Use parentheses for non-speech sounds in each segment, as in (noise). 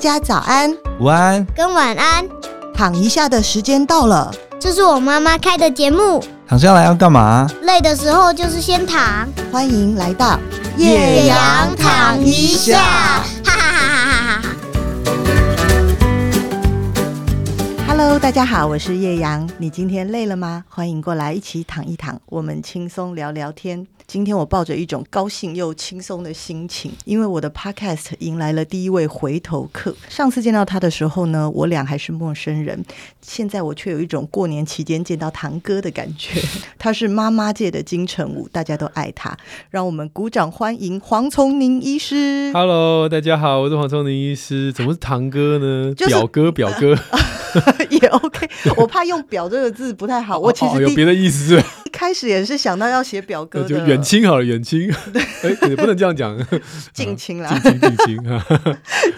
家早安、午安跟晚安。躺一下的时间到了，这是我妈妈开的节目。躺下来要干嘛？累的时候就是先躺。欢迎来到夜阳躺一下，哈哈哈哈哈哈。Hello，大家好，我是叶阳。你今天累了吗？欢迎过来一起躺一躺，我们轻松聊聊天。今天我抱着一种高兴又轻松的心情，因为我的 podcast 迎来了第一位回头客。上次见到他的时候呢，我俩还是陌生人，现在我却有一种过年期间见到堂哥的感觉。(laughs) 他是妈妈界的金城武，大家都爱他。让我们鼓掌欢迎黄崇宁医师。Hello，大家好，我是黄崇宁医师。怎么是堂哥呢？就是、表哥，表哥 (laughs) 也 OK。(laughs) 我怕用“表”这个字不太好，我其实、有别的意思是。一开始也是想到要写表哥的。(laughs) 远亲好了，远亲，(laughs) 哎，也不能这样讲，近亲啦，近亲，近亲。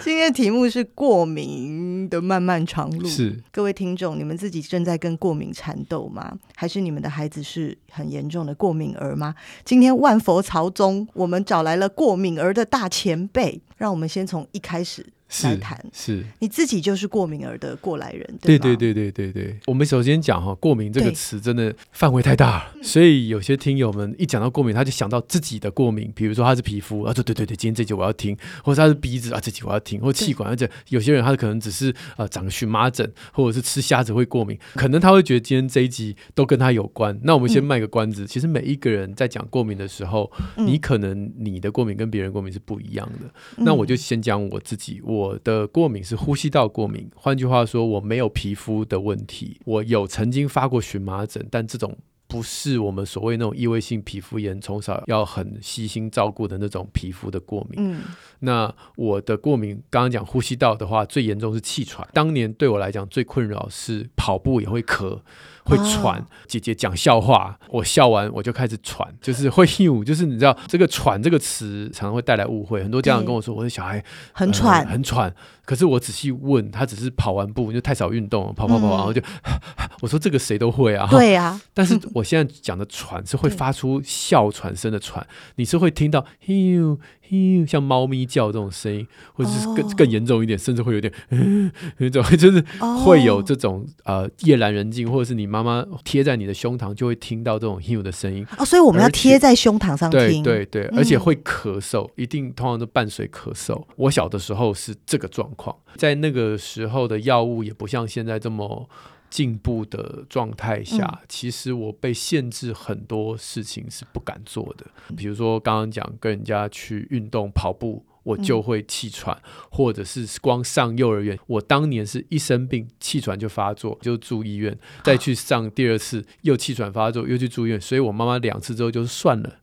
今天的题目是过敏的漫漫长路。是各位听众，你们自己正在跟过敏缠斗吗？还是你们的孩子是很严重的过敏儿吗？今天万佛朝宗，我们找来了过敏儿的大前辈，让我们先从一开始。来谈。是。你自己就是过敏儿的过来人，对对对对对对。我们首先讲哈，过敏这个词真的范围太大了，所以有些听友们一讲到过敏，他就想到自己的过敏，比如说他是皮肤啊，对对对对，今天这集我要听，或者他是鼻子啊，这集我要听，或气管，而且有些人他可能只是呃长荨麻疹，或者是吃虾子会过敏，可能他会觉得今天这一集都跟他有关。那我们先卖个关子，嗯、其实每一个人在讲过敏的时候，嗯、你可能你的过敏跟别人过敏是不一样的。嗯、那我就先讲我自己，我我的过敏。是呼吸道过敏，换句话说，我没有皮肤的问题。我有曾经发过荨麻疹，但这种不是我们所谓那种异位性皮肤炎，从小要很细心照顾的那种皮肤的过敏。那我的过敏，刚刚讲呼吸道的话，最严重是气喘。当年对我来讲最困扰是跑步也会咳。会喘，哦、姐姐讲笑话，我笑完我就开始喘，就是会呼，就是你知道这个“喘”这个词常常会带来误会，很多家长跟我说，我的小孩很喘，呃，很喘。可是我仔细问他，只是跑完步就太少运动，跑跑跑，然后就、嗯、(laughs) 我说这个谁都会啊，对啊。但是我现在讲的喘是会发出哮喘声的喘，你是会听到呼呼像猫咪叫这种声音，或者是更、哦、更严重一点，甚至会有点 (laughs) 那种就是会有这种呃夜阑人静，或者是你。妈妈贴在你的胸膛，就会听到这种的声音哦，所以我们要贴在胸膛上听，对对对，而且会咳嗽，嗯、一定通常都伴随咳嗽。我小的时候是这个状况，在那个时候的药物也不像现在这么进步的状态下，嗯、其实我被限制很多事情是不敢做的，比如说刚刚讲跟人家去运动跑步。我就会气喘，嗯、或者是光上幼儿园，我当年是一生病气喘就发作，就住医院，再去上第二次又气喘发作，又去住院，所以我妈妈两次之后就算了，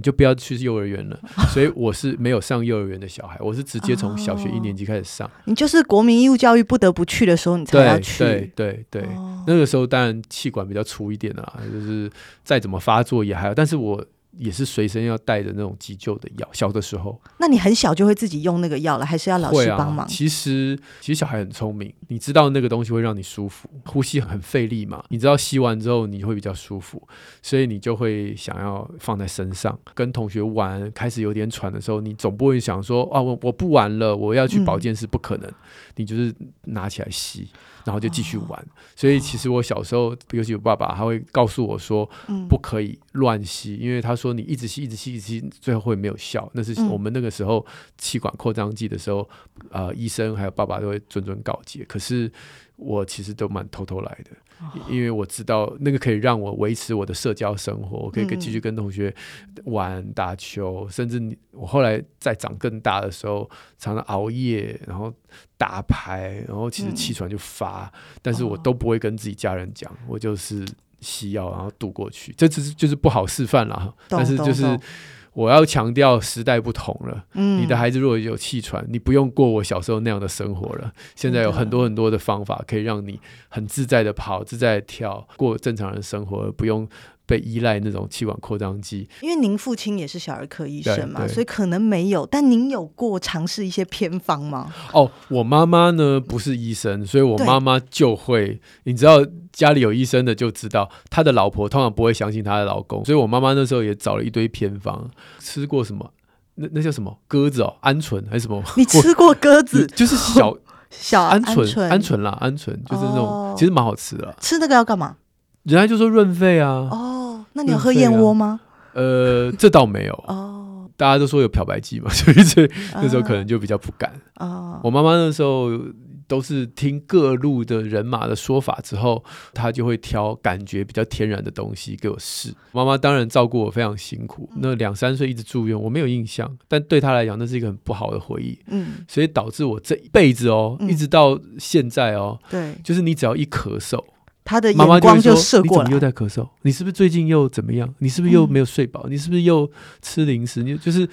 你就不要去幼儿园了。所以我是没有上幼儿园的小孩，我是直接从小学一年级开始上。哦、你就是国民义务教育不得不去的时候，你才要去。对对对对，哦、那个时候当然气管比较粗一点啦，就是再怎么发作也还好，但是我。也是随身要带的那种急救的药。小的时候，那你很小就会自己用那个药了，还是要老师帮忙？啊、其实，其实小孩很聪明，你知道那个东西会让你舒服，呼吸很费力嘛。你知道吸完之后你会比较舒服，所以你就会想要放在身上。跟同学玩，开始有点喘的时候，你总不会想说啊，我我不玩了，我要去保健室，不可能。嗯、你就是拿起来吸。然后就继续玩，哦、所以其实我小时候，尤其我爸爸，他会告诉我说，不可以乱吸，嗯、因为他说你一直吸、一直吸、一直吸，最后会没有效。那是我们那个时候气管扩张剂的时候，呃，医生还有爸爸都会谆谆告诫。可是我其实都蛮偷偷来的。因为我知道那个可以让我维持我的社交生活，我可以继续跟同学玩打球，甚至我后来在长更大的时候，常常熬夜，然后打牌，然后其实气喘就发，但是我都不会跟自己家人讲，我就是西药然后度过去，这只是就是不好示范了，但是就是。我要强调时代不同了。嗯，你的孩子如果有气喘，你不用过我小时候那样的生活了。现在有很多很多的方法可以让你很自在的跑，自在的跳，过正常人生活，不用。被依赖那种气管扩张剂，因为您父亲也是小儿科医生嘛，所以可能没有。但您有过尝试一些偏方吗？哦，我妈妈呢不是医生，所以我妈妈就会，你知道家里有医生的就知道，他的老婆通常不会相信他的老公，所以我妈妈那时候也找了一堆偏方，吃过什么那那叫什么鸽子哦，鹌鹑还是什么？你吃过鸽子？就是小 (laughs) 小鹌鹑，鹌鹌鹑啦，鹌鹑就是那种，其实蛮好吃的。吃那个要干嘛？人家就说润肺啊。哦，那你有喝燕窝吗？呃，这倒没有。哦，大家都说有漂白剂嘛，所以这那时候可能就比较不敢。哦，我妈妈那时候。都是听各路的人马的说法之后，她就会挑感觉比较天然的东西给我试。妈妈当然照顾我非常辛苦，那两三岁一直住院，我没有印象，但对她来讲那是一个很不好的回忆。嗯，所以导致我这一辈子哦，一直到现在哦，对，就是你只要一咳嗽，他的眼光就射过来，你怎么又在咳嗽？你是不是最近又怎么样？你是不是又没有睡饱？你是不是又吃零食？你就是。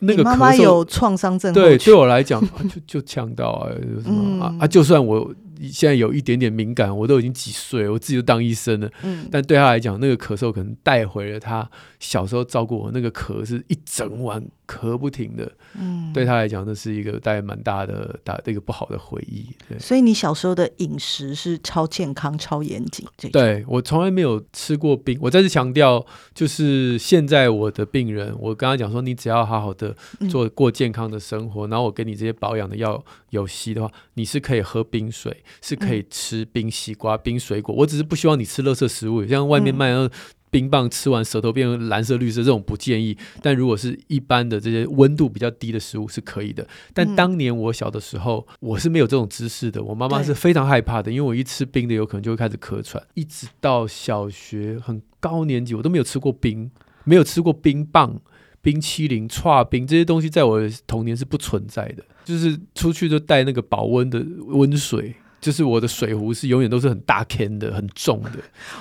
那个咳嗽，妈妈有创伤症，对，对我来讲、啊、就就呛到啊，有 (laughs) 什么、嗯、啊啊！就算我。现在有一点点敏感，我都已经几岁，我自己都当医生了。嗯，但对他来讲，那个咳嗽可能带回了他小时候照顾我那个咳是一整晚咳不停的。嗯，对他来讲，那是一个带蛮大的、大的一个不好的回忆。对，所以你小时候的饮食是超健康、超严谨。对，我从来没有吃过冰。我再次强调，就是现在我的病人，我跟他讲说，你只要好好的做过健康的生活，嗯、然后我给你这些保养的药有息的话，你是可以喝冰水。是可以吃冰西瓜、冰水果，我只是不希望你吃垃圾食物，像外面卖的冰棒，吃完舌头变成蓝色、绿色这种不建议。但如果是一般的这些温度比较低的食物是可以的。但当年我小的时候，我是没有这种知识的，我妈妈是非常害怕的，因为我一吃冰的，有可能就会开始咳喘。一直到小学很高年级，我都没有吃过冰，没有吃过冰棒。冰淇淋、串冰这些东西，在我的童年是不存在的。就是出去就带那个保温的温水。就是我的水壶是永远都是很大 can 的，很重的。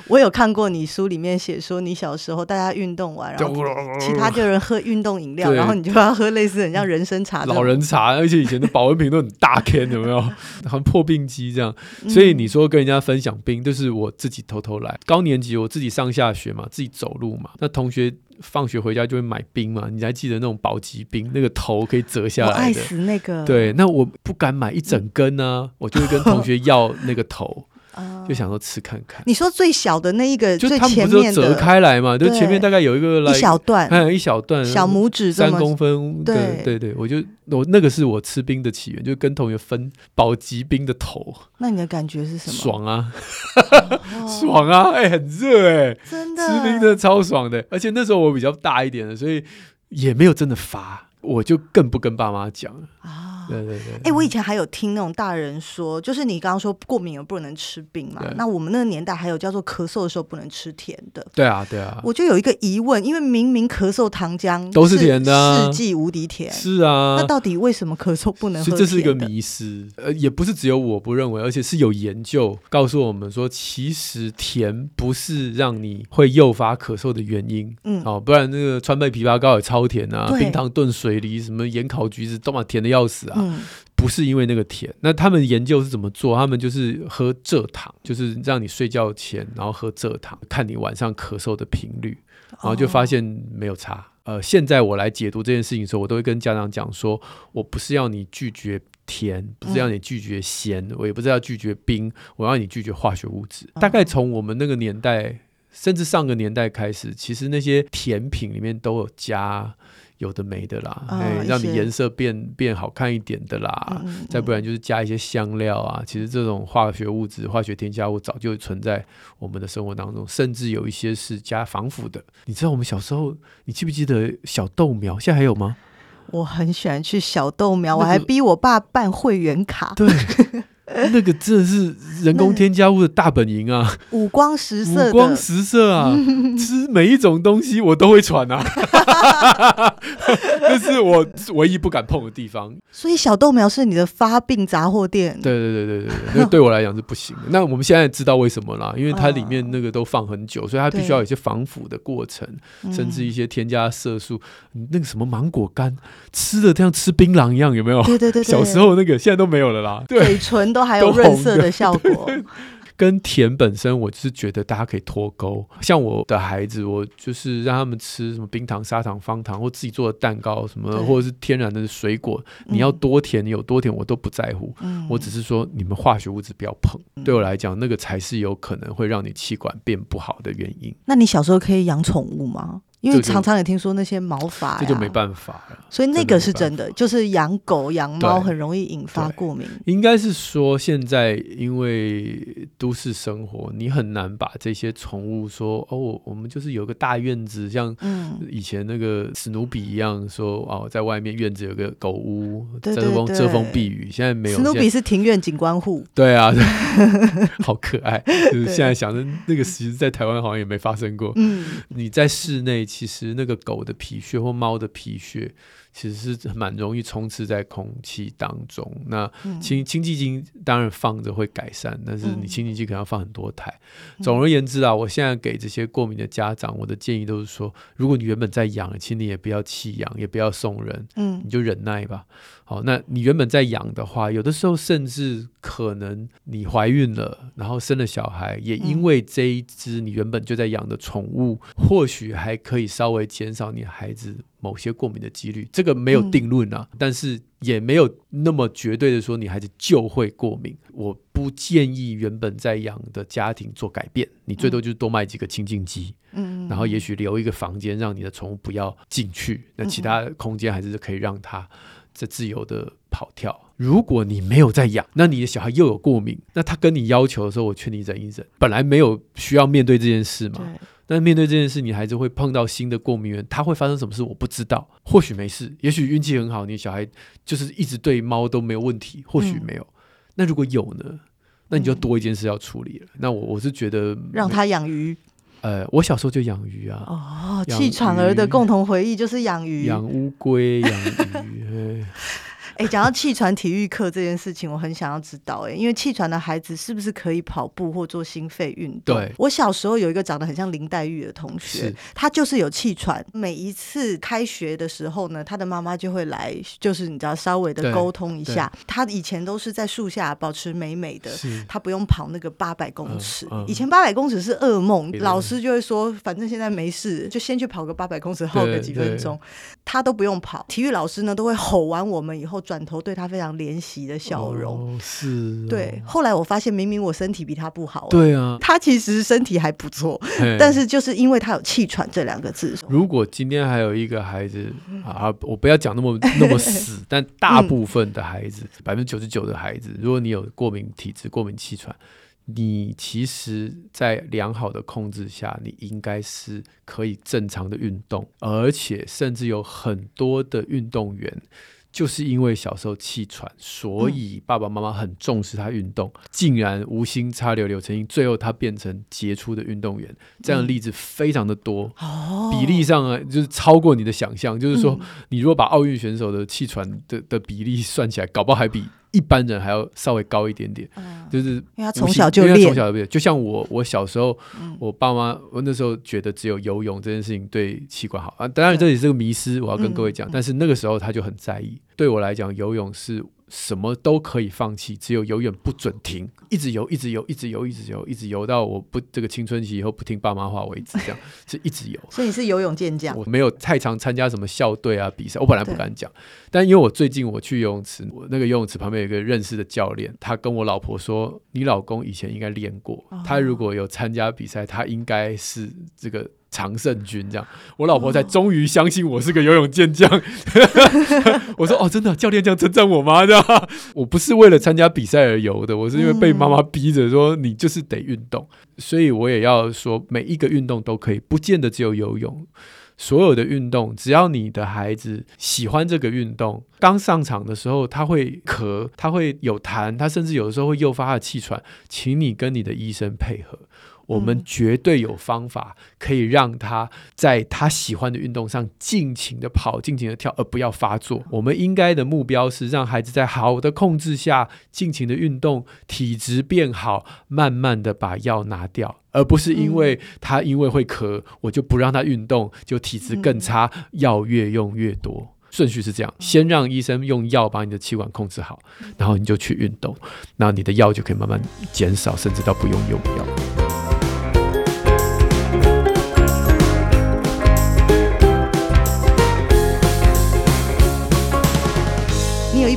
我有看过你书里面写说，你小时候大家运动完，然后其他就人喝运动饮料，然后你就要喝类似很像人参茶、老人茶，而且以前的保温瓶都很大 can，有没有？(laughs) 很破冰机这样。所以你说跟人家分享冰，就是我自己偷偷来。高年级我自己上下学嘛，自己走路嘛，那同学。放学回家就会买冰嘛，你还记得那种保级冰，那个头可以折下来的。我爱死那个。对，那我不敢买一整根呢，我就会跟同学要那个头。就想说吃看看。你说最小的那一个，就他们不是折开来嘛？就前面大概有一个一小段，还有一小段小拇指三公分。对对对，我就我那个是我吃冰的起源，就跟同学分保级冰的头。那你的感觉是什么？爽啊，(laughs) 爽啊！哎，很热哎，真的吃冰真的超爽的。而且那时候我比较大一点的，所以也没有真的发，我就更不跟爸妈讲啊。对对对，哎、欸，我以前还有听那种大人说，就是你刚刚说过敏而不能吃冰嘛，那我们那个年代还有叫做咳嗽的时候不能吃甜的。对啊，对啊。我就有一个疑问，因为明明咳嗽糖浆都是甜的，啊，世纪无敌甜。是啊，那到底为什么咳嗽不能喝？这是一个迷思，呃，也不是只有我不认为，而且是有研究告诉我们说，其实甜不是让你会诱发咳嗽的原因。嗯，哦，不然那个川贝枇杷膏也超甜啊，冰糖炖水梨，什么盐烤橘子都嘛甜的要死啊。嗯，不是因为那个甜，那他们研究是怎么做？他们就是喝蔗糖，就是让你睡觉前，然后喝蔗糖，看你晚上咳嗽的频率，然后就发现没有差。呃，现在我来解读这件事情的时候，我都会跟家长讲说，我不是要你拒绝甜，不是要你拒绝咸，我也不是要拒绝冰，我要你拒绝化学物质。大概从我们那个年代，甚至上个年代开始，其实那些甜品里面都有加。有的没的啦，哎、哦，让你颜色变变好看一点的啦，再不然就是加一些香料啊。其实这种化学物质、化学添加物早就存在我们的生活当中，甚至有一些是加防腐的。你知道我们小时候，你记不记得小豆苗？现在还有吗？我很喜欢去小豆苗，那个、我还逼我爸办会员卡。对。(laughs) 那个真的是人工添加物的大本营啊！五光十色，五光十色啊！(laughs) 吃每一种东西我都会喘啊，(laughs) 这是我唯一不敢碰的地方。所以小豆苗是你的发病杂货店。对对对对对，那对我来讲是不行的。那我们现在知道为什么啦？因为它里面那个都放很久，所以它必须要有一些防腐的过程，甚至一些添加色素。那个什么芒果干，吃的像吃槟榔一样，有没有？对对对，小时候那个现在都没有了啦。对，嘴唇都。还有润色的效果，(laughs) 跟甜本身，我是觉得大家可以脱钩。像我的孩子，我就是让他们吃什么冰糖、砂糖、方糖，或自己做的蛋糕什么或者是天然的水果。你要多甜，你有多甜，我都不在乎。嗯、我只是说，你们化学物质不要碰。嗯、对我来讲，那个才是有可能会让你气管变不好的原因。那你小时候可以养宠物吗？因为常常也听说那些毛发，这就没办法了。所以那个是真的，就是养狗养猫很容易引发过敏。应该是说，现在因为都市生活，你很难把这些宠物说哦，我们就是有个大院子，像以前那个史努比一样说哦，在外面院子有个狗屋，遮风遮风避雨。现在没有，史努比是庭院景观户。对啊，(laughs) 好可爱。就是现在想着那个，其实在台湾好像也没发生过。嗯，你在室内，其实那个狗的皮屑或猫的皮屑。其实是蛮容易充斥在空气当中。那清清净机当然放着会改善，但是你清净机可能要放很多台。总而言之啊，我现在给这些过敏的家长，我的建议都是说，如果你原本在养，请你也不要弃养，也不要送人，你就忍耐吧。好，那你原本在养的话，有的时候甚至可能你怀孕了，然后生了小孩，也因为这一只你原本就在养的宠物，或许还可以稍微减少你孩子某些过敏的几率。这个没有定论啊，但是也没有那么绝对的说你孩子就会过敏。我不建议原本在养的家庭做改变，你最多就是多买几个清净机，嗯，然后也许留一个房间让你的宠物不要进去，那其他空间还是可以让它。在自由的跑跳。如果你没有在养，那你的小孩又有过敏，那他跟你要求的时候，我劝你忍一忍。本来没有需要面对这件事嘛，但面对这件事，你孩子会碰到新的过敏源，他会发生什么事我不知道。或许没事，也许运气很好，你小孩就是一直对猫都没有问题。或许没有，嗯、那如果有呢？那你就多一件事要处理了。嗯、那我我是觉得让他养鱼。呃，我小时候就养鱼啊。哦，气喘儿的共同回忆就是养鱼、养乌龟、养鱼。(laughs) 哎，讲到气喘体育课这件事情，我很想要知道哎，因为气喘的孩子是不是可以跑步或做心肺运动？对，我小时候有一个长得很像林黛玉的同学，是他就是有气喘。每一次开学的时候呢，他的妈妈就会来，就是你知道稍微的沟通一下。他以前都是在树下保持美美的，是他不用跑那个八百公尺。嗯嗯、以前八百公尺是噩梦，老师就会说，反正现在没事，就先去跑个八百公尺，耗个几分钟。他都不用跑，体育老师呢都会吼完我们以后。转头对他非常怜惜的笑容，哦、是、哦。对，后来我发现，明明我身体比他不好，对啊，他其实身体还不错，但是就是因为他有气喘这两个字。如果今天还有一个孩子啊，我不要讲那么那么死，(laughs) 但大部分的孩子，百分之九十九的孩子，如果你有过敏体质、过敏气喘，你其实，在良好的控制下，你应该是可以正常的运动，而且甚至有很多的运动员。就是因为小时候气喘，所以爸爸妈妈很重视他运动，嗯、竟然无心插柳柳成荫，最后他变成杰出的运动员。这样的例子非常的多，嗯、比例上啊，就是超过你的想象。哦、就是说，你如果把奥运选手的气喘的的比例算起来，搞不好还比。一般人还要稍微高一点点，嗯、就是因为他从小就练，从小就练。就像我，我小时候，嗯、我爸妈，我那时候觉得只有游泳这件事情对器官好啊。当然这也是个迷失，我要跟各位讲。嗯、但是那个时候他就很在意。对我来讲，游泳是。什么都可以放弃，只有游泳不准停，一直游，一直游，一直游，一直游，一直游到我不这个青春期以后不听爸妈话为止，这样是一直游。所以你是游泳健将？我没有太常参加什么校队啊比赛，我本来不敢讲，但因为我最近我去游泳池，我那个游泳池旁边有一个认识的教练，他跟我老婆说，你老公以前应该练过，他如果有参加比赛，他应该是这个。常胜军这样，我老婆才终于相信我是个游泳健将。(laughs) 我说哦，真的，教练这样称赞我吗？这样，我不是为了参加比赛而游的，我是因为被妈妈逼着说你就是得运动，所以我也要说每一个运动都可以，不见得只有游泳。所有的运动，只要你的孩子喜欢这个运动，刚上场的时候他会咳，他会有痰，他甚至有的时候会诱发他的气喘，请你跟你的医生配合。我们绝对有方法可以让他在他喜欢的运动上尽情的跑、尽情的跳，而不要发作。我们应该的目标是让孩子在好的控制下尽情的运动，体质变好，慢慢的把药拿掉，而不是因为他因为会咳，我就不让他运动，就体质更差，药越用越多。顺序是这样：先让医生用药把你的气管控制好，然后你就去运动，那你的药就可以慢慢减少，甚至到不用用药。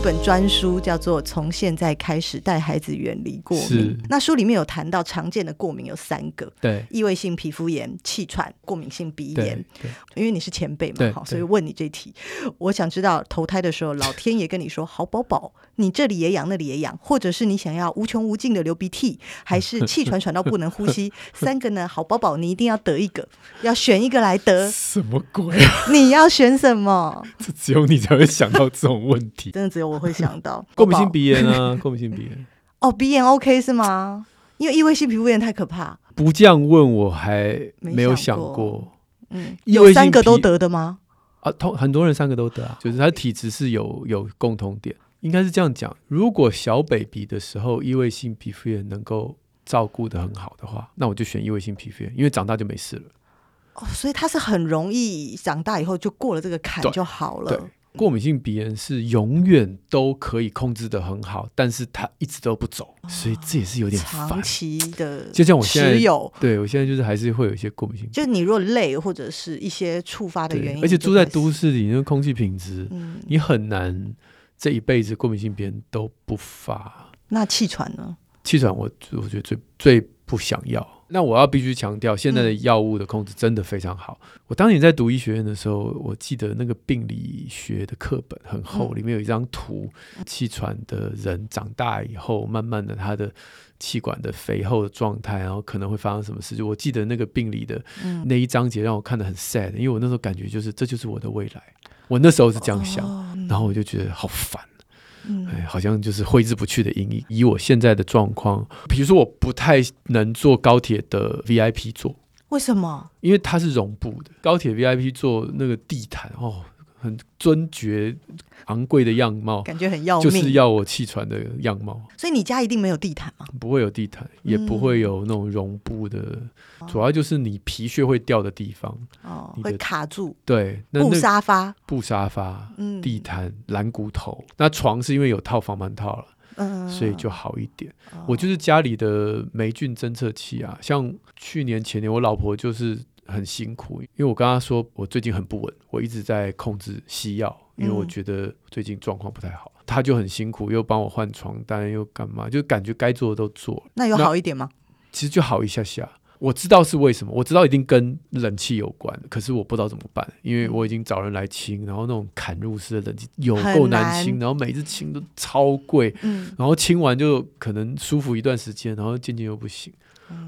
本专书，叫做《从现在开始带孩子远离过敏》。那书里面有谈到常见的过敏有三个：对，异位性皮肤炎、气喘、过敏性鼻炎。对，因为你是前辈嘛，好，所以问你这题。我想知道，投胎的时候，老天爷跟你说：“好宝宝，你这里也痒，那里也痒。”或者是你想要无穷无尽的流鼻涕，还是气喘喘到不能呼吸？(laughs) 三个呢？好宝宝，你一定要得一个，要选一个来得。什么鬼啊？你要选什么？(laughs) 这只有你才会想到这种问题。真的只有我会想到。过敏性鼻炎啊，过敏性鼻炎。哦，鼻炎 OK 是吗？因为异位性皮肤炎太可怕。不这样问我还没有想过。嗯，有三个都得的吗？啊，通很多人三个都得啊，就是他体质是有有共同点，应该是这样讲。如果小 baby 的时候异位性皮肤炎能够照顾的很好的话，那我就选异位性皮肤炎，因为长大就没事了。哦，所以他是很容易长大以后就过了这个坎就好了。对。对过敏性鼻炎是永远都可以控制的很好，但是它一直都不走，哦、所以这也是有点烦。长期的，就像我现在有，对我现在就是还是会有一些过敏性，就是你若累或者是一些触发的原因，而且住在都市里，那个空气品质，嗯、你很难这一辈子过敏性鼻炎都不发。那气喘呢？气喘我我觉得最最不想要。那我要必须强调，现在的药物的控制真的非常好。嗯、我当年在读医学院的时候，我记得那个病理学的课本很厚，嗯、里面有一张图，气喘的人长大以后，慢慢的他的气管的肥厚的状态，然后可能会发生什么事。就我记得那个病理的那一章节让我看得很 sad，因为我那时候感觉就是这就是我的未来。我那时候是这样想，然后我就觉得好烦。嗯，哎，好像就是挥之不去的阴影。以我现在的状况，比如说我不太能坐高铁的 VIP 座，为什么？因为它是绒布的，高铁 VIP 座那个地毯哦。很尊爵、昂贵的样貌，感觉很要命，就是要我气喘的样貌。所以你家一定没有地毯吗？不会有地毯，也不会有那种绒布的，嗯、主要就是你皮屑会掉的地方，哦，会卡住。对，布沙发、布沙发、地毯、蓝骨头。那床是因为有套防螨套了，嗯，所以就好一点。哦、我就是家里的霉菌侦测器啊，像去年前年，我老婆就是。很辛苦，因为我跟他说我最近很不稳，我一直在控制西药，因为我觉得最近状况不太好。他就很辛苦，又帮我换床单，又干嘛，就感觉该做的都做了。那有好一点吗？其实就好一下下。我知道是为什么，我知道一定跟冷气有关，可是我不知道怎么办，因为我已经找人来清，然后那种砍入式的冷气有够难清，然后每次清都超贵，然后清完就可能舒服一段时间，然后渐渐又不行。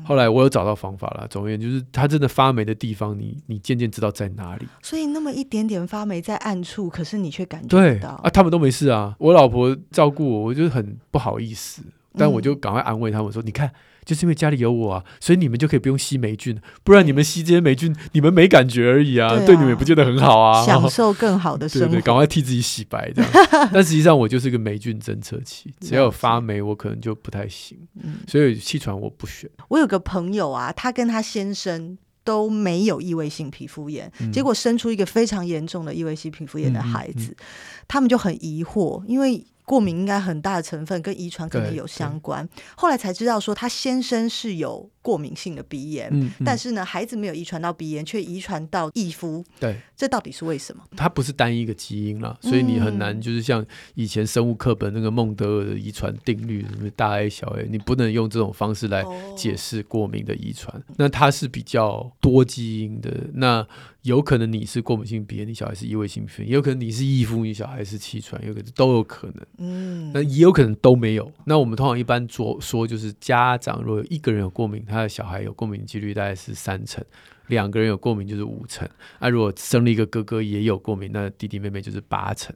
后来我有找到方法了，总而言之就是它真的发霉的地方你，你你渐渐知道在哪里。所以那么一点点发霉在暗处，可是你却感觉不到。对啊，他们都没事啊。我老婆照顾我，我就很不好意思，但我就赶快安慰他们说：“嗯、你看。”就是因为家里有我啊，所以你们就可以不用吸霉菌，不然你们吸这些霉菌，你们没感觉而已啊，对，啊对你们也不见得很好啊。享受更好的生活，对，对，赶快替自己洗白这样。但实际上我就是个霉菌侦测器，只要有发霉，我可能就不太行。嗯，所以气喘我不选。我有个朋友啊，他跟他先生都没有异位性皮肤炎，嗯、结果生出一个非常严重的异位性皮肤炎的孩子，嗯嗯嗯、他们就很疑惑，因为。过敏应该很大的成分跟遗传可能有相关，后来才知道说他先生是有过敏性的鼻炎，嗯嗯、但是呢，孩子没有遗传到鼻炎，却遗传到异肤。对，这到底是为什么？它不是单一个基因了，所以你很难就是像以前生物课本那个孟德尔的遗传定律，什么大 A 小 A，你不能用这种方式来解释过敏的遗传。哦、那它是比较多基因的，那。有可能你是过敏性鼻炎，你小孩是异位性鼻炎；也有可能你是异肤，你小孩是气喘，有可能都有可能。嗯，那也有可能都没有。那我们通常一般说说，就是家长如果有一个人有过敏，他他的小孩有过敏几率大概是三成；两个人有过敏就是五成。那如果生了一个哥哥也有过敏，那弟弟妹妹就是八成。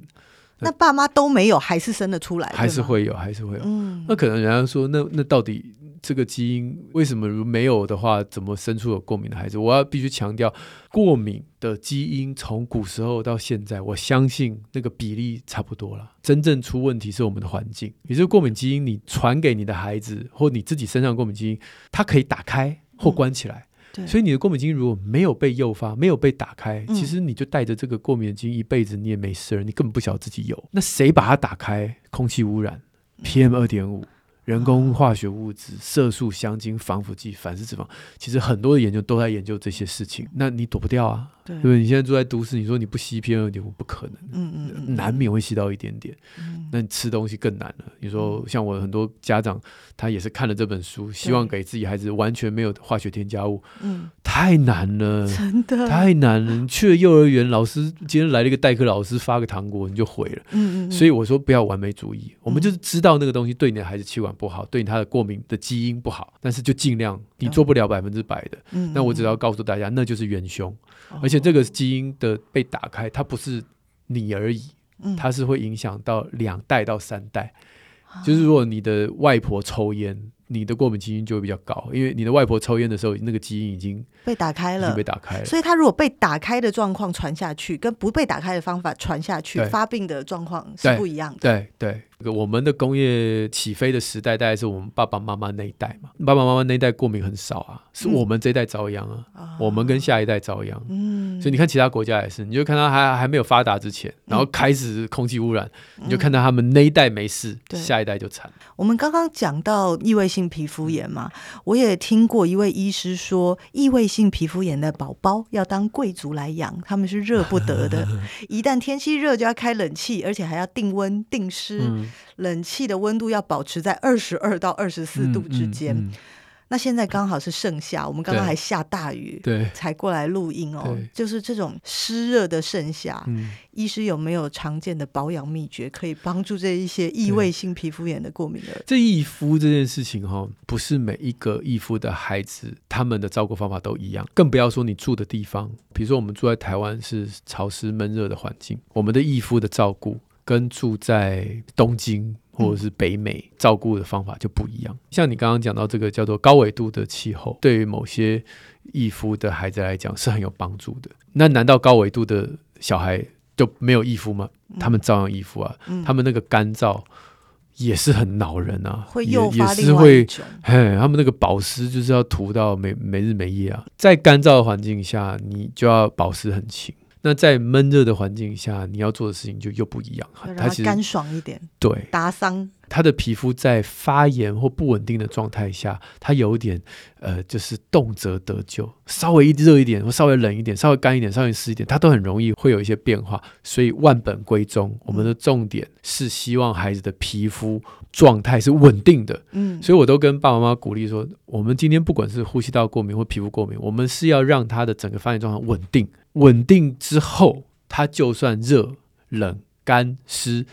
那，爸妈都没有，还是生得出来？还是会有，还是会有。嗯，那可能人家说，那那到底？这个基因为什么如没有的话，怎么生出有过敏的孩子？我要必须强调，过敏的基因从古时候到现在，我相信那个比例差不多了。真正出问题是我们的环境，也就是过敏基因你传给你的孩子，或你自己身上过敏基因，它可以打开或关起来。嗯、所以你的过敏基因如果没有被诱发，没有被打开，其实你就带着这个过敏的基因一辈子，你也没事，你根本不晓得自己有。那谁把它打开？空气污染，PM 二点五。人工化学物质、色素、香精、防腐剂、反式脂肪，其实很多的研究都在研究这些事情。那你躲不掉啊，对，对不对？你现在住在都市，你说你不吸 PM 二点五不可能，嗯嗯嗯，难免会吸到一点点。嗯，那你吃东西更难了。你说像我很多家长，他也是看了这本书，希望给自己孩子完全没有化学添加物，嗯，太难了，(laughs) 真的太难了。你去了幼儿园，老师今天来了一个代课老师发个糖果，你就毁了。嗯嗯，所以我说不要完美主义，我们就是知道那个东西对你的孩子气管不好，对他的过敏的基因不好，但是就尽量你做不了百分之百的，嗯那我只要告诉大家，那就是元凶。而且这个基因的被打开，它不是你而已，它是会影响到两代到三代。就是如果你的外婆抽烟，你的过敏基因就会比较高，因为你的外婆抽烟的时候，那个基因已经被打开了，被打开了。所以它如果被打开的状况传下去，跟不被打开的方法传下去，发病的状况是不一样的。对对，对，我们的工业起飞的时代，大概是我们爸爸妈妈那一代嘛。爸爸妈妈那一代过敏很少啊，是我们这一代遭殃啊，嗯、我们跟下一代遭殃。嗯，所以你看其他国家也是，你就看到还还没有发达之前，然后开始空气污染，嗯、你就看到他们那一代没事，嗯、下一代就惨。我们刚刚讲到异位性皮肤炎嘛，我也听过一位医师说，异位性皮肤炎的宝宝要当贵族来养，他们是热不得的，(laughs) 一旦天气热就要开冷气，而且还要定温定湿，嗯、冷气的温度要保持在二十二到二十四度之间。嗯嗯嗯那现在刚好是盛夏，我们刚刚还下大雨，对，才过来录音哦。就是这种湿热的盛夏，嗯，医师有没有常见的保养秘诀，可以帮助这一些异位性皮肤炎的过敏儿？这异肤这件事情哈、哦，不是每一个异肤的孩子他们的照顾方法都一样，更不要说你住的地方，比如说我们住在台湾是潮湿闷热的环境，我们的异肤的照顾跟住在东京。或者是北美照顾的方法就不一样。像你刚刚讲到这个叫做高纬度的气候，对于某些易肤的孩子来讲是很有帮助的。那难道高纬度的小孩就没有易肤吗？他们照样易肤啊。他们那个干燥也是很恼人啊，会诱发另外一种。嘿，他们那个保湿就是要涂到没没日没夜啊。在干燥的环境下，你就要保湿很勤。那在闷热的环境下，你要做的事情就又不一样。它其实干爽一点，对，打桑。他的皮肤在发炎或不稳定的状态下，他有点呃，就是动辄得咎。稍微一热一点，或稍微冷一点，稍微干一点，稍微湿一点，他都很容易会有一些变化。所以万本归宗，我们的重点是希望孩子的皮肤状态是稳定的。嗯，所以我都跟爸爸妈妈鼓励说，我们今天不管是呼吸道过敏或皮肤过敏，我们是要让他的整个发炎状况稳定。稳定之后，他就算热、冷、干、湿。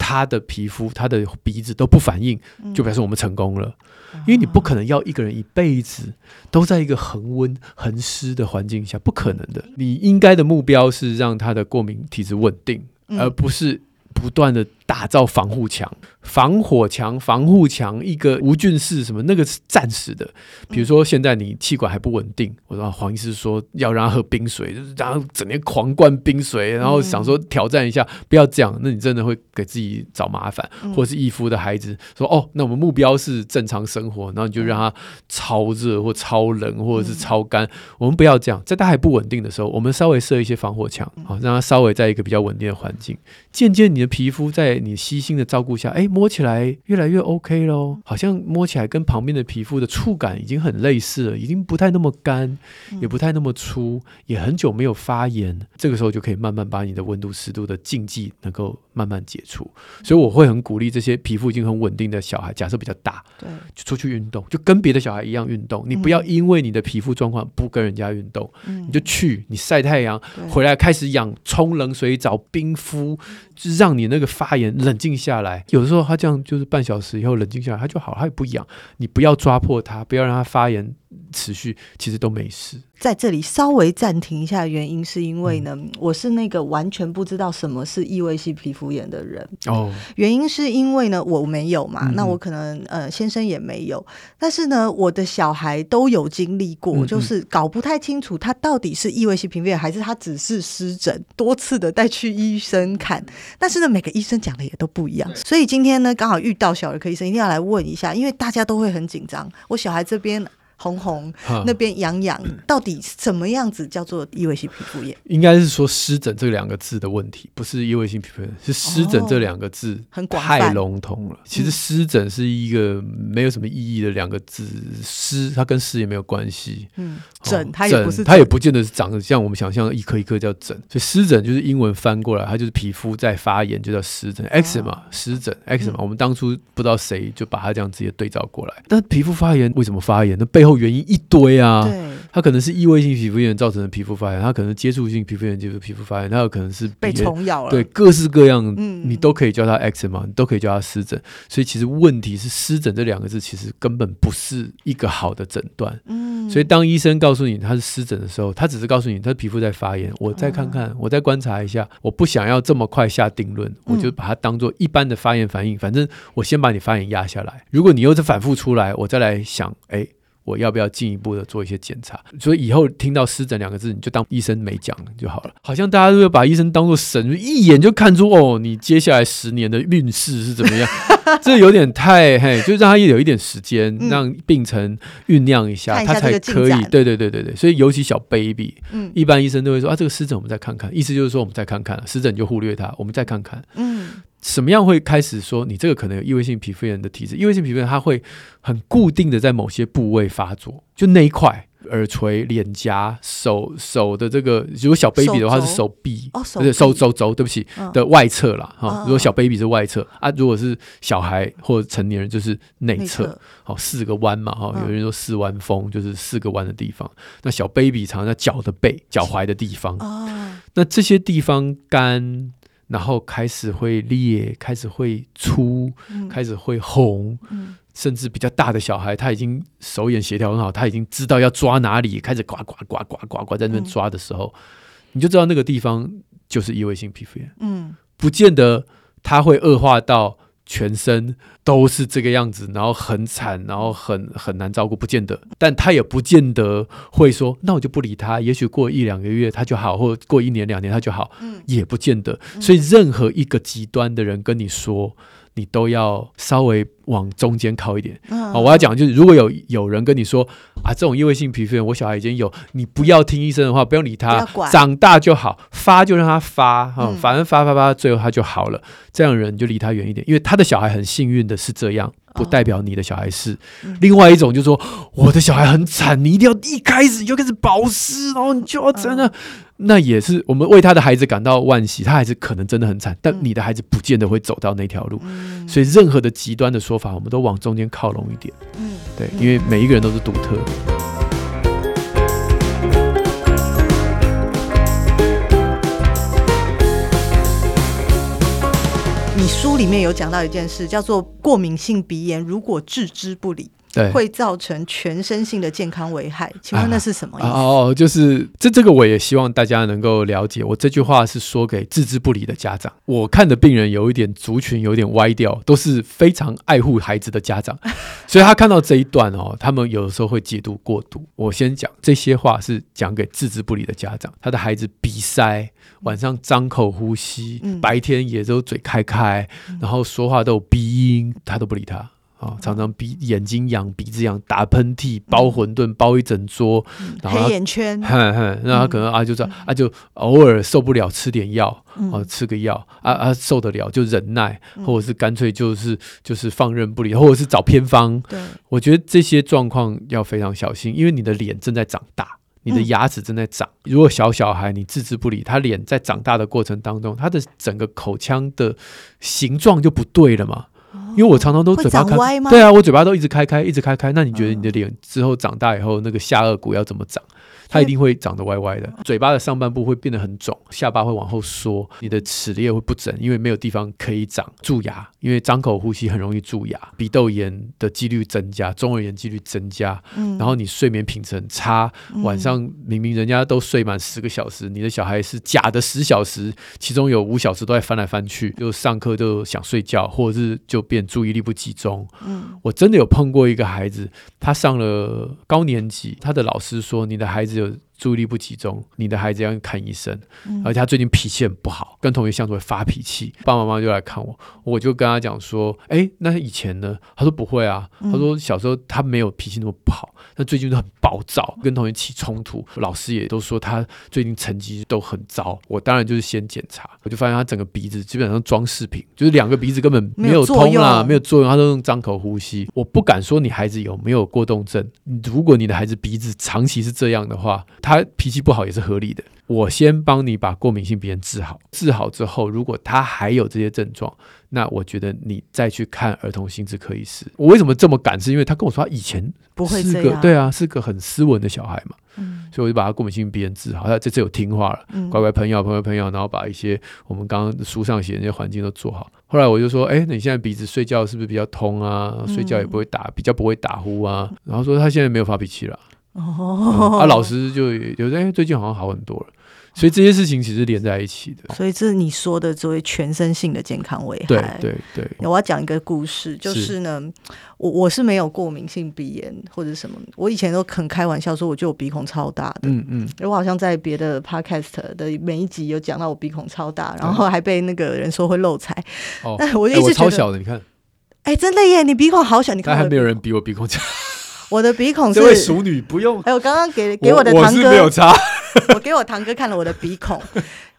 他的皮肤、他的鼻子都不反应，就表示我们成功了。嗯、因为你不可能要一个人一辈子都在一个恒温、恒湿的环境下，不可能的。你应该的目标是让他的过敏体质稳定，嗯、而不是不断的打造防护墙。防火墙、防护墙，一个无菌室什么，那个是暂时的。比如说现在你气管还不稳定，我说黄医师说要让他喝冰水，就是然后整天狂灌冰水，然后想说挑战一下，不要这样，那你真的会给自己找麻烦。或是义夫的孩子说哦，那我们目标是正常生活，然后你就让他超热或超冷或者是超干，我们不要这样。在他还不稳定的时候，我们稍微设一些防火墙，好让他稍微在一个比较稳定的环境。渐渐你的皮肤在你悉心的照顾下，哎。摸起来越来越 OK 咯，好像摸起来跟旁边的皮肤的触感已经很类似了，已经不太那么干，也不太那么粗，也很久没有发炎。这个时候就可以慢慢把你的温度、湿度的禁忌能够慢慢解除。所以我会很鼓励这些皮肤已经很稳定的小孩，假设比较大，对，就出去运动，就跟别的小孩一样运动。你不要因为你的皮肤状况不跟人家运动，你就去，你晒太阳回来开始养，冲冷水澡、冰敷，就让你那个发炎冷静下来。有的时候。他这样就是半小时以后冷静下来，他就好，他也不痒。你不要抓破他，不要让他发炎持续，其实都没事。在这里稍微暂停一下，原因是因为呢，嗯、我是那个完全不知道什么是异位性皮肤炎的人。哦，原因是因为呢，我没有嘛，那我可能呃先生也没有，但是呢，我的小孩都有经历过，就是搞不太清楚他到底是异位性皮肤炎还是他只是湿疹，多次的带去医生看，但是呢，每个医生讲的也都不一样，所以今天呢，刚好遇到小儿科医生，一定要来问一下，因为大家都会很紧张，我小孩这边。红红，那边痒痒，到底什么样子叫做异位性皮肤炎？应该是说湿疹这两个字的问题，不是异位性皮肤炎，是湿疹这两个字很太笼统了。其实湿疹是一个没有什么意义的两个字，湿它跟湿也没有关系。嗯，疹它也不是，它也不见得是长得像我们想象的一颗一颗叫疹。所以湿疹就是英文翻过来，它就是皮肤在发炎，就叫湿疹。eczema 嘛，湿疹 eczema 嘛，我们当初不知道谁就把它这样直接对照过来。但皮肤发炎为什么发炎？那背后原因一堆啊。对，它可能是异位性皮肤炎造成的皮肤发炎，它可能接触性皮肤炎就是皮肤发炎，它有可能是被虫咬了。对，各式各样，你都可以叫它 eczema 嘛，你都可以叫它湿疹。所以其实问题是湿疹这两个字其实根本不是一个好的诊断。嗯，所以当医生告诉你他是湿疹的时候，他只是告诉你他的皮肤在发炎，我再看看，我再观察一下，我不想要这么快下定论，我就把它当做一般的发炎反应，反正我先把你发炎压下来。如果你又是反复出来，我再来想，哎。我要不要进一步的做一些检查？所以以后听到湿疹两个字，你就当医生没讲就好了。好像大家都会把医生当做神，一眼就看出哦，你接下来十年的运势是怎么样？这有点太嘿，就让他有一点时间，嗯、让病程酝酿一下，他才可以。对对对对对，所以尤其小 baby，嗯，一般医生都会说啊，这个湿疹我们再看看，意思就是说我们再看看，湿疹就忽略它，我们再看看，嗯。什么样会开始说你这个可能有异位性皮肤炎的体质？异位性皮肤炎它会很固定的在某些部位发作，就那一块耳垂、脸颊、手手的这个，如果小 baby 的话是手臂，哦，手手肘肘，对不起的外侧啦。哈。如果小 baby 是外侧啊，如果是小孩或者成年人就是内侧，好四个弯嘛哈，有人说四弯风就是四个弯的地方。那小 baby 常常在脚的背、脚踝的地方，那这些地方干。然后开始会裂，开始会粗，嗯、开始会红，嗯、甚至比较大的小孩，他已经手眼协调很好，他已经知道要抓哪里，开始呱呱呱呱呱呱在那边抓的时候，嗯、你就知道那个地方就是异位性皮肤炎。嗯，不见得他会恶化到。全身都是这个样子，然后很惨，然后很很难照顾，不见得。但他也不见得会说，那我就不理他。也许过一两个月他就好，或过一年两年他就好，嗯，也不见得。所以任何一个极端的人跟你说。你都要稍微往中间靠一点啊！我要讲就是，如果有有人跟你说啊，这种异位性皮肤炎，我小孩已经有，你不要听医生的话，不用理他，长大就好，发就让他发啊，反正发发发，最后他就好了。这样的人就离他远一点，因为他的小孩很幸运的是这样，不代表你的小孩是。另外一种就是说，我的小孩很惨，你一定要一开始就开始保湿，然后你就要真的。那也是我们为他的孩子感到惋惜，他孩子可能真的很惨，但你的孩子不见得会走到那条路，嗯、所以任何的极端的说法，我们都往中间靠拢一点。嗯，对，因为每一个人都是独特的。你书里面有讲到一件事，叫做过敏性鼻炎，如果置之不理。对，会造成全身性的健康危害，请问那是什么意思？啊、哦，就是这这个我也希望大家能够了解。我这句话是说给置之不理的家长。我看的病人有一点族群有点歪掉，都是非常爱护孩子的家长，(laughs) 所以他看到这一段哦，他们有的时候会解读过度。我先讲这些话是讲给置之不理的家长，他的孩子鼻塞，晚上张口呼吸，嗯、白天也都嘴开开，然后说话都有鼻音，他都不理他。啊，常常鼻眼睛痒，鼻子痒，打喷嚏，包馄饨，包一整桌，然后黑眼圈，哼哼，那他可能啊，就这样啊，就偶尔受不了，吃点药，啊，吃个药，啊啊，受得了就忍耐，或者是干脆就是就是放任不理，或者是找偏方。对，我觉得这些状况要非常小心，因为你的脸正在长大，你的牙齿正在长。如果小小孩你置之不理，他脸在长大的过程当中，他的整个口腔的形状就不对了嘛。因为我常常都嘴巴开，对啊，我嘴巴都一直开开，一直开开。那你觉得你的脸之后长大以后，那个下颚骨要怎么长？它一定会长得歪歪的，嘴巴的上半部会变得很肿，下巴会往后缩，你的齿列会不整，因为没有地方可以长。蛀牙，因为张口呼吸很容易蛀牙，鼻窦炎的几率增加，中耳炎几率增加。嗯，然后你睡眠品质很差，晚上明明人家都睡满十个小时，你的小孩是假的十小时，其中有五小时都在翻来翻去，就上课就想睡觉，或者是就变注意力不集中。嗯，我真的有碰过一个孩子，他上了高年级，他的老师说，你的孩子。有注意力不集中，你的孩子要看医生，嗯、而且他最近脾气很不好，跟同学相处会发脾气，爸爸妈妈就来看我，我就跟他讲说，哎，那以前呢？他说不会啊，他说小时候他没有脾气那么不好，那最近都很暴躁，跟同学起冲突，老师也都说他最近成绩都很糟。我当然就是先检查，我就发现他整个鼻子基本上装饰品，就是两个鼻子根本没有通啦，没有作用，他都用张口呼吸。我不敢说你孩子有没有过动症，如果你的孩子鼻子长期是这样的话，他脾气不好也是合理的。我先帮你把过敏性鼻炎治好，治好之后，如果他还有这些症状，那我觉得你再去看儿童心智科医师。我为什么这么敢？是因为他跟我说他以前不会是个对啊，是个很斯文的小孩嘛，嗯，所以我就把他过敏性鼻炎治好。他这次有听话了，嗯、乖乖喷药，喷药喷药，然后把一些我们刚刚书上写的那些环境都做好。后来我就说，哎，那你现在鼻子睡觉是不是比较通啊？睡觉也不会打，比较不会打呼啊？然后说他现在没有发脾气了。哦，啊，老师就有时哎，最近好像好很多了。所以这些事情其实连在一起的，所以这是你说的作为全身性的健康危害。对对对，我要讲一个故事，就是呢，是我我是没有过敏性鼻炎或者什么，我以前都很开玩笑说，我觉得我鼻孔超大的，嗯嗯，因为我好像在别的 podcast 的每一集有讲到我鼻孔超大，然后还被那个人说会漏财。哦，但我一直超小的，你看，哎，真的耶，你鼻孔好小，你看还没有人比我鼻孔小。我的鼻孔是，这位熟女不用。哎，我刚刚给给我的堂哥，我没有差。(laughs) 我给我堂哥看了我的鼻孔，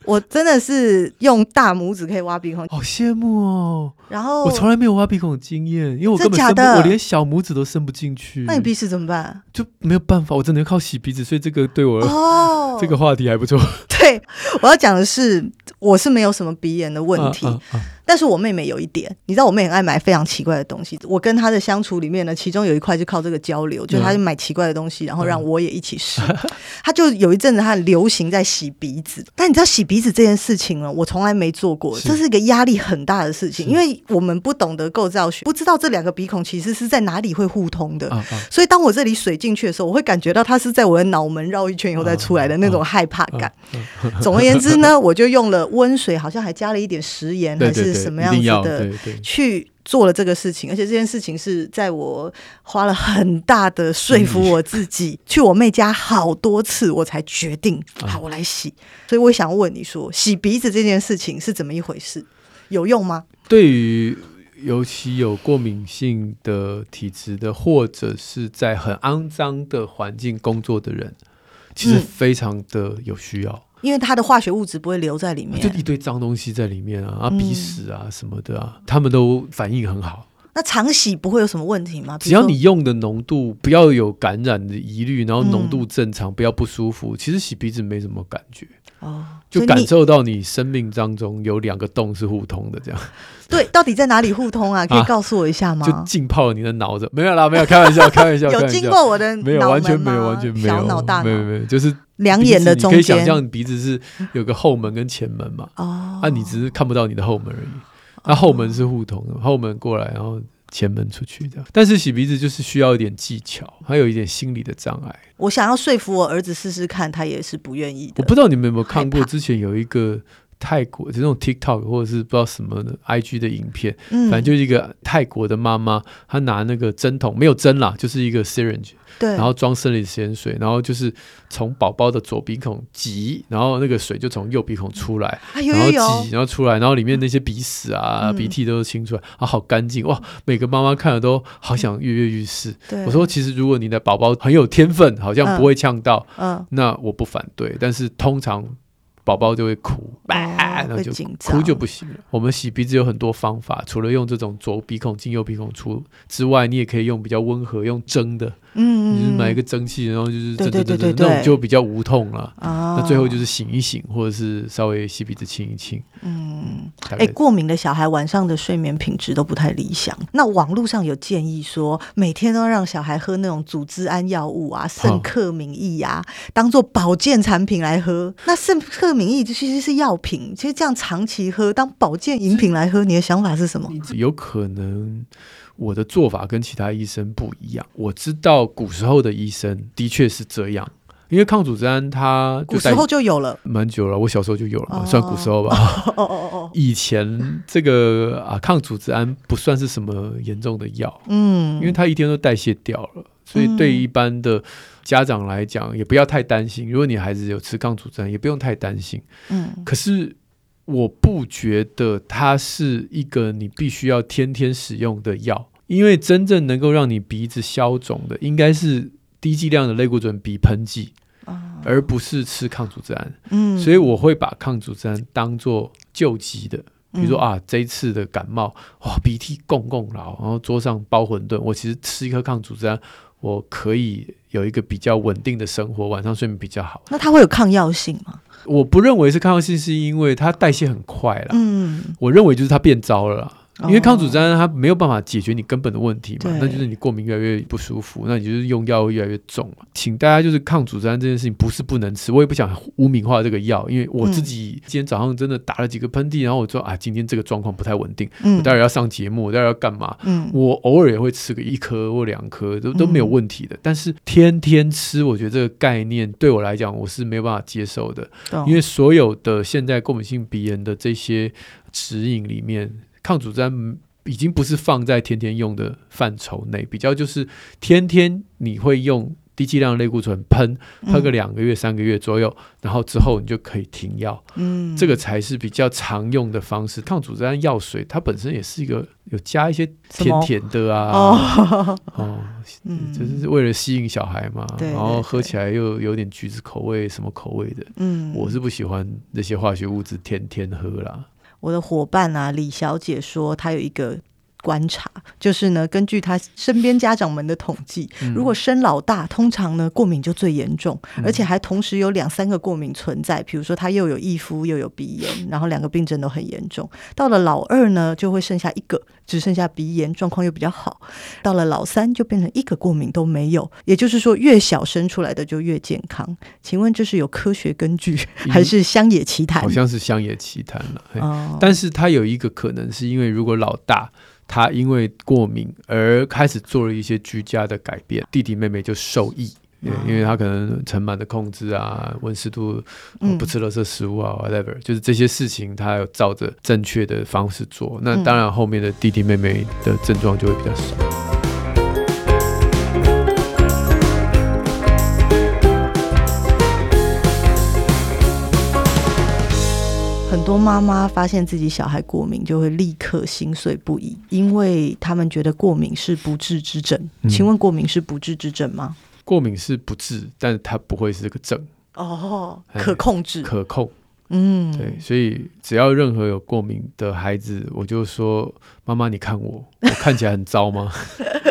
我真的是用大拇指可以挖鼻孔，好羡慕哦。然后我从来没有挖鼻孔的经验，因为我根本伸不，我连小拇指都伸不进去。那你鼻屎怎么办？就没有办法，我只能靠洗鼻子，所以这个对我哦，(laughs) 这个话题还不错。对，我要讲的是，我是没有什么鼻炎的问题。啊啊啊但是我妹妹有一点，你知道我妹很爱买非常奇怪的东西。我跟她的相处里面呢，其中有一块就靠这个交流，就是她就买奇怪的东西，然后让我也一起试。她就有一阵子她很流行在洗鼻子，但你知道洗鼻子这件事情呢，我从来没做过，这是一个压力很大的事情，因为我们不懂得构造学，不知道这两个鼻孔其实是在哪里会互通的。所以当我这里水进去的时候，我会感觉到它是在我的脑门绕一圈以后再出来的那种害怕感。总而言之呢，(laughs) 我就用了温水，好像还加了一点食盐还是。什么样子的去做了这个事情，而且这件事情是在我花了很大的说服我自己，去我妹家好多次，我才决定好我来洗。所以我想问你说，洗鼻子这件事情是怎么一回事？有用吗？对于尤其有过敏性的体质的，或者是在很肮脏的环境工作的人，其实非常的有需要。因为它的化学物质不会留在里面，就一堆脏东西在里面啊，啊鼻屎啊什么的啊，他们都反应很好。那常洗不会有什么问题吗？只要你用的浓度不要有感染的疑虑，然后浓度正常，不要不舒服，其实洗鼻子没什么感觉。哦，就感受到你生命当中有两个洞是互通的，这样。(laughs) 对，到底在哪里互通啊？可以告诉我一下吗？就浸泡了你的脑子，没有啦，没有，开玩笑，(laughs) 开玩笑。有经过我的没有，完全没有，完全没有，小脑大脑，没有，没有，就是两眼的中间。你可以想象鼻子是有个后门跟前门嘛？哦，啊，你只是看不到你的后门而已。那后门是互通的，后门过来，然后。前门出去的，但是洗鼻子就是需要一点技巧，还有一点心理的障碍。我想要说服我儿子试试看，他也是不愿意的。我不知道你们有没有看过，之前有一个泰国这种 TikTok 或者是不知道什么的 IG 的影片，嗯，反正就是一个泰国的妈妈，她拿那个针筒，没有针啦，就是一个 syringe。对，然后装生理盐水，然后就是从宝宝的左鼻孔挤，然后那个水就从右鼻孔出来，啊、有有有然后挤，然后出来，然后里面那些鼻屎啊、嗯、鼻涕都是清出来，啊，好干净哇！每个妈妈看了都好想跃跃欲试。我说其实如果你的宝宝很有天分，好像不会呛到，嗯，那我不反对，但是通常。宝宝就会哭，然后就哭就不行了。我们洗鼻子有很多方法，除了用这种左鼻孔进右鼻孔出之外，你也可以用比较温和，用蒸的，嗯，就是买一个蒸汽，然后就是蒸蒸蒸蒸，那种就比较无痛了。那最后就是醒一醒，或者是稍微吸鼻子清一清。嗯，哎，过敏的小孩晚上的睡眠品质都不太理想。那网络上有建议说，每天都要让小孩喝那种组织胺药物啊，肾克敏益呀，当做保健产品来喝。那肾克敏益其实是药品，其实这样长期喝当保健饮品来喝，你的想法是什么？有可能我的做法跟其他医生不一样。我知道古时候的医生的确是这样。因为抗组织胺它古时候就有了，蛮久了，我小时候就有了，哦、算古时候吧。哦哦哦，以前这个啊抗组织胺不算是什么严重的药，嗯，因为它一天都代谢掉了，所以对于一般的家长来讲，也不要太担心。如果你孩子有吃抗组织胺，也不用太担心。嗯，可是我不觉得它是一个你必须要天天使用的药，因为真正能够让你鼻子消肿的，应该是低剂量的类固醇鼻喷剂。而不是吃抗组织胺，嗯，所以我会把抗组织胺当做救急的，比如说啊，这一次的感冒，哇，鼻涕共共老然后桌上包馄饨，我其实吃一颗抗组织胺，我可以有一个比较稳定的生活，晚上睡眠比较好。那它会有抗药性吗？我不认为是抗药性，是因为它代谢很快了，嗯，我认为就是它变糟了啦。因为抗组织胺它没有办法解决你根本的问题嘛，那就是你过敏越来越不舒服，那你就是用药越来越重嘛。请大家就是抗组织胺这件事情不是不能吃，我也不想污名化这个药，因为我自己今天早上真的打了几个喷嚏，然后我说啊，今天这个状况不太稳定，我待会儿要上节目，我待会儿要干嘛？我偶尔也会吃个一颗或两颗都都没有问题的，但是天天吃，我觉得这个概念对我来讲我是没有办法接受的，因为所有的现在过敏性鼻炎的这些指引里面。抗组织胺已经不是放在天天用的范畴内，比较就是天天你会用低剂量类固醇喷喷个两个月、三个月左右，然后之后你就可以停药。嗯，这个才是比较常用的方式。抗组织胺药水它本身也是一个有加一些甜甜的啊，哦，就是为了吸引小孩嘛。然后喝起来又有点橘子口味，什么口味的？嗯，我是不喜欢那些化学物质天天喝啦。我的伙伴啊，李小姐说，她有一个。观察就是呢，根据他身边家长们的统计，嗯、如果生老大，通常呢过敏就最严重，嗯、而且还同时有两三个过敏存在。比如说他又有异肤又有鼻炎，然后两个病症都很严重。到了老二呢，就会剩下一个，只剩下鼻炎，状况又比较好。到了老三，就变成一个过敏都没有。也就是说，越小生出来的就越健康。请问这是有科学根据，还是乡野奇谈？好像是乡野奇谈了。哦、但是他有一个可能，是因为如果老大。他因为过敏而开始做了一些居家的改变，弟弟妹妹就受益，嗯、因为他可能尘螨的控制啊，温湿度、嗯、不吃垃圾食物啊，whatever，就是这些事情他有照着正确的方式做，那当然后面的弟弟妹妹的症状就会比较少。很多妈妈发现自己小孩过敏，就会立刻心碎不已，因为他们觉得过敏是不治之症。嗯、请问过敏是不治之症吗？过敏是不治，但是它不会是个症哦，可控制，可控。嗯，对，所以只要任何有过敏的孩子，我就说：妈妈，你看我，我看起来很糟吗？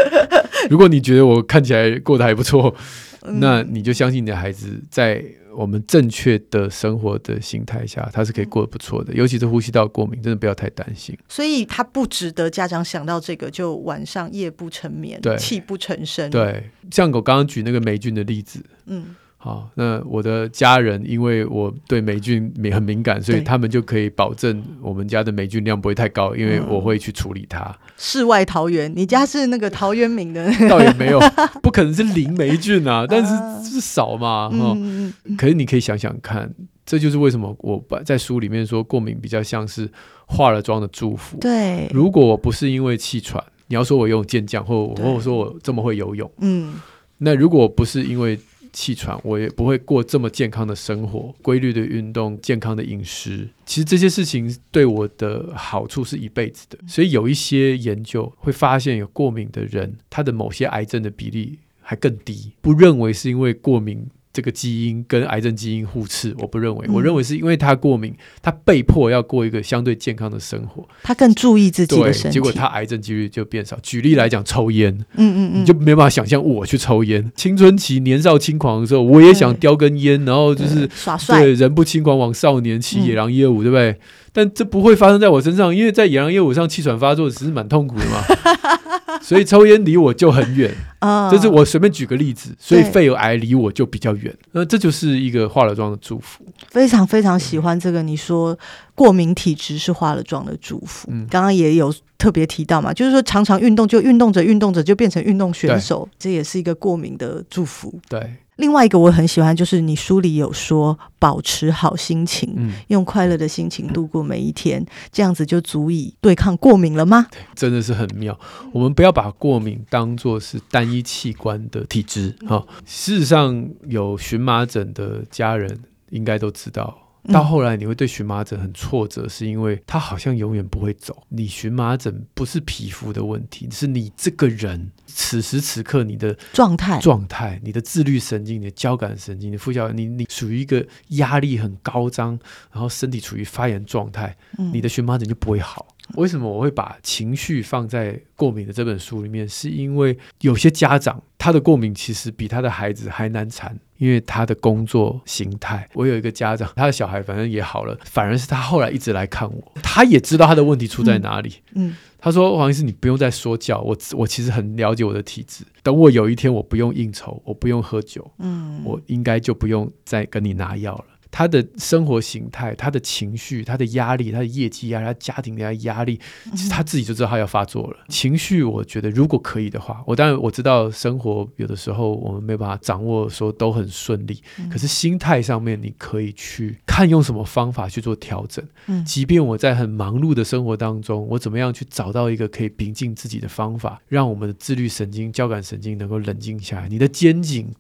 (laughs) 如果你觉得我看起来过得还不错，(laughs) 那你就相信你的孩子在。我们正确的生活的形态下，他是可以过得不错的。尤其是呼吸道过敏，真的不要太担心。所以，他不值得家长想到这个就晚上夜不成眠，对，泣不成声。对，像我刚刚举那个霉菌的例子，嗯。好，那我的家人因为我对霉菌敏很敏感，所以他们就可以保证我们家的霉菌量不会太高，因为我会去处理它。世外桃源，你家是那个陶渊明的？倒也没有，(laughs) 不可能是零霉菌啊，但是是少嘛。嗯，可是你可以想想看，这就是为什么我把在书里面说过敏比较像是化了妆的祝福。对，如果我不是因为气喘，你要说我游泳健将，或或者说我这么会游泳，嗯，那如果不是因为气喘，我也不会过这么健康的生活，规律的运动，健康的饮食。其实这些事情对我的好处是一辈子的。所以有一些研究会发现，有过敏的人，他的某些癌症的比例还更低。不认为是因为过敏。这个基因跟癌症基因互斥，我不认为。我认为是因为他过敏，他被迫要过一个相对健康的生活，他更注意自己的身体，结果他癌症几率就变少。举例来讲，抽烟，嗯嗯嗯，你就没办法想象我去抽烟。青春期年少轻狂的时候，我也想叼根烟，然后就是耍帅，对，人不轻狂枉少年，骑野狼业务，对不对？但这不会发生在我身上，因为在野狼业务上气喘发作，只是蛮痛苦的嘛。(laughs) 所以抽烟离我就很远啊，这是我随便举个例子。所以肺癌离我就比较远，那这就是一个化了妆的祝福。非常非常喜欢这个，你说过敏体质是化了妆的祝福。嗯，刚刚也有特别提到嘛，就是说常常运动就运动着运动着就变成运动选手，这也是一个过敏的祝福。对。另外一个我很喜欢，就是你书里有说，保持好心情，嗯，用快乐的心情度过每一天，这样子就足以对抗过敏了吗？对，真的是很妙。我们不要把过敏当作是单一器官的体质啊，哦。事实上，有荨麻疹的家人应该都知道。到后来你会对荨麻疹很挫折，是因为它好像永远不会走。你荨麻疹不是皮肤的问题，是你这个人此时此刻你的状态、状态、你的自律神经、你的交感神经、你的副交感，你你属于一个压力很高涨，然后身体处于发炎状态，你的荨麻疹就不会好。为什么我会把情绪放在过敏的这本书里面？是因为有些家长他的过敏其实比他的孩子还难缠，因为他的工作形态。我有一个家长，他的小孩反正也好了，反而是他后来一直来看我，他也知道他的问题出在哪里。嗯，嗯他说：“黄医师，你不用再说教我，我其实很了解我的体质。等我有一天我不用应酬，我不用喝酒，嗯，我应该就不用再跟你拿药了。”他的生活形态、他的情绪、他的压力、他的业绩压力、他家庭的压力，其实他自己就知道他要发作了。情绪，我觉得如果可以的话，我当然我知道生活有的时候我们没办法掌握，说都很顺利。可是心态上面，你可以去看用什么方法去做调整。即便我在很忙碌的生活当中，我怎么样去找到一个可以平静自己的方法，让我们的自律神经、交感神经能够冷静下来。你的肩颈。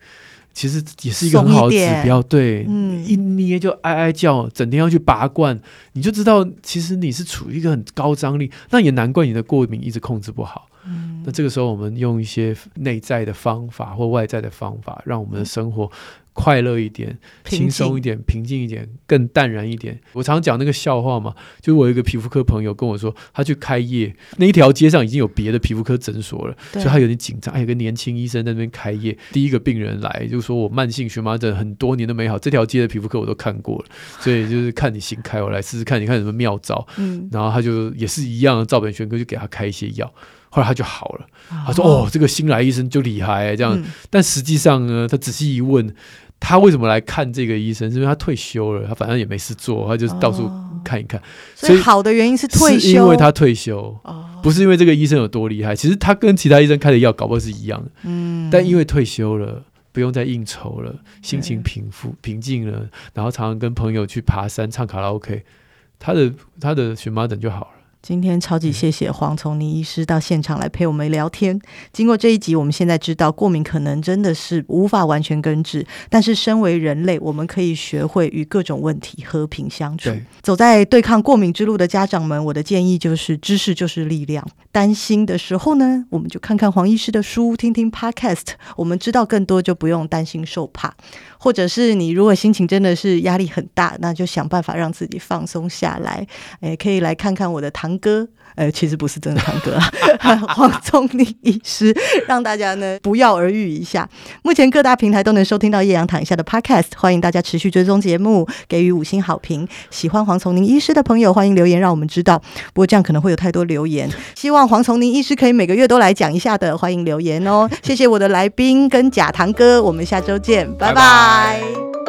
其实也是一个很好的指标，对，嗯，一捏就哀哀叫，整天要去拔罐，你就知道其实你是处于一个很高张力，那也难怪你的过敏一直控制不好。嗯，那这个时候我们用一些内在的方法或外在的方法，让我们的生活。快乐一点，轻松一点，平静一点，更淡然一点。我常讲那个笑话嘛，就是我有一个皮肤科朋友跟我说，他去开业，那一条街上已经有别的皮肤科诊所了，所以他有点紧张。还有个年轻医生在那边开业，第一个病人来就说，我慢性荨麻疹很多年都没好，这条街的皮肤科我都看过了，所以就是看你新开，我来试试看，你看有什么妙招。嗯，然后他就也是一样，照本宣科就给他开一些药，后来他就好了。他说：“哦，这个新来医生就厉害，这样。嗯”但实际上呢，他仔细一问。他为什么来看这个医生？是因为他退休了，他反正也没事做，他就是到处看一看。哦、所以好的原因是退休，是因为他退休，哦、不是因为这个医生有多厉害。其实他跟其他医生开的药搞不好是一样的。嗯，但因为退休了，不用再应酬了，心情平复平静了，然后常常跟朋友去爬山、唱卡拉 OK，他的他的荨麻疹就好了。今天超级谢谢黄从尼医师到现场来陪我们聊天。经过这一集，我们现在知道过敏可能真的是无法完全根治，但是身为人类，我们可以学会与各种问题和平相处。走在对抗过敏之路的家长们，我的建议就是：知识就是力量。担心的时候呢，我们就看看黄医师的书，听听 Podcast，我们知道更多，就不用担心受怕。或者是你如果心情真的是压力很大，那就想办法让自己放松下来。诶，可以来看看我的堂哥。呃，其实不是真的堂哥啊，(laughs) 黄瑽宁医师，让大家呢不药而愈一下。目前各大平台都能收听到叶阳躺下的 Podcast，欢迎大家持续追踪节目，给予五星好评。喜欢黄瑽宁医师的朋友，欢迎留言让我们知道。不过这样可能会有太多留言，希望黄瑽宁医师可以每个月都来讲一下的，欢迎留言哦。谢谢我的来宾跟假堂哥，我们下周见，拜拜。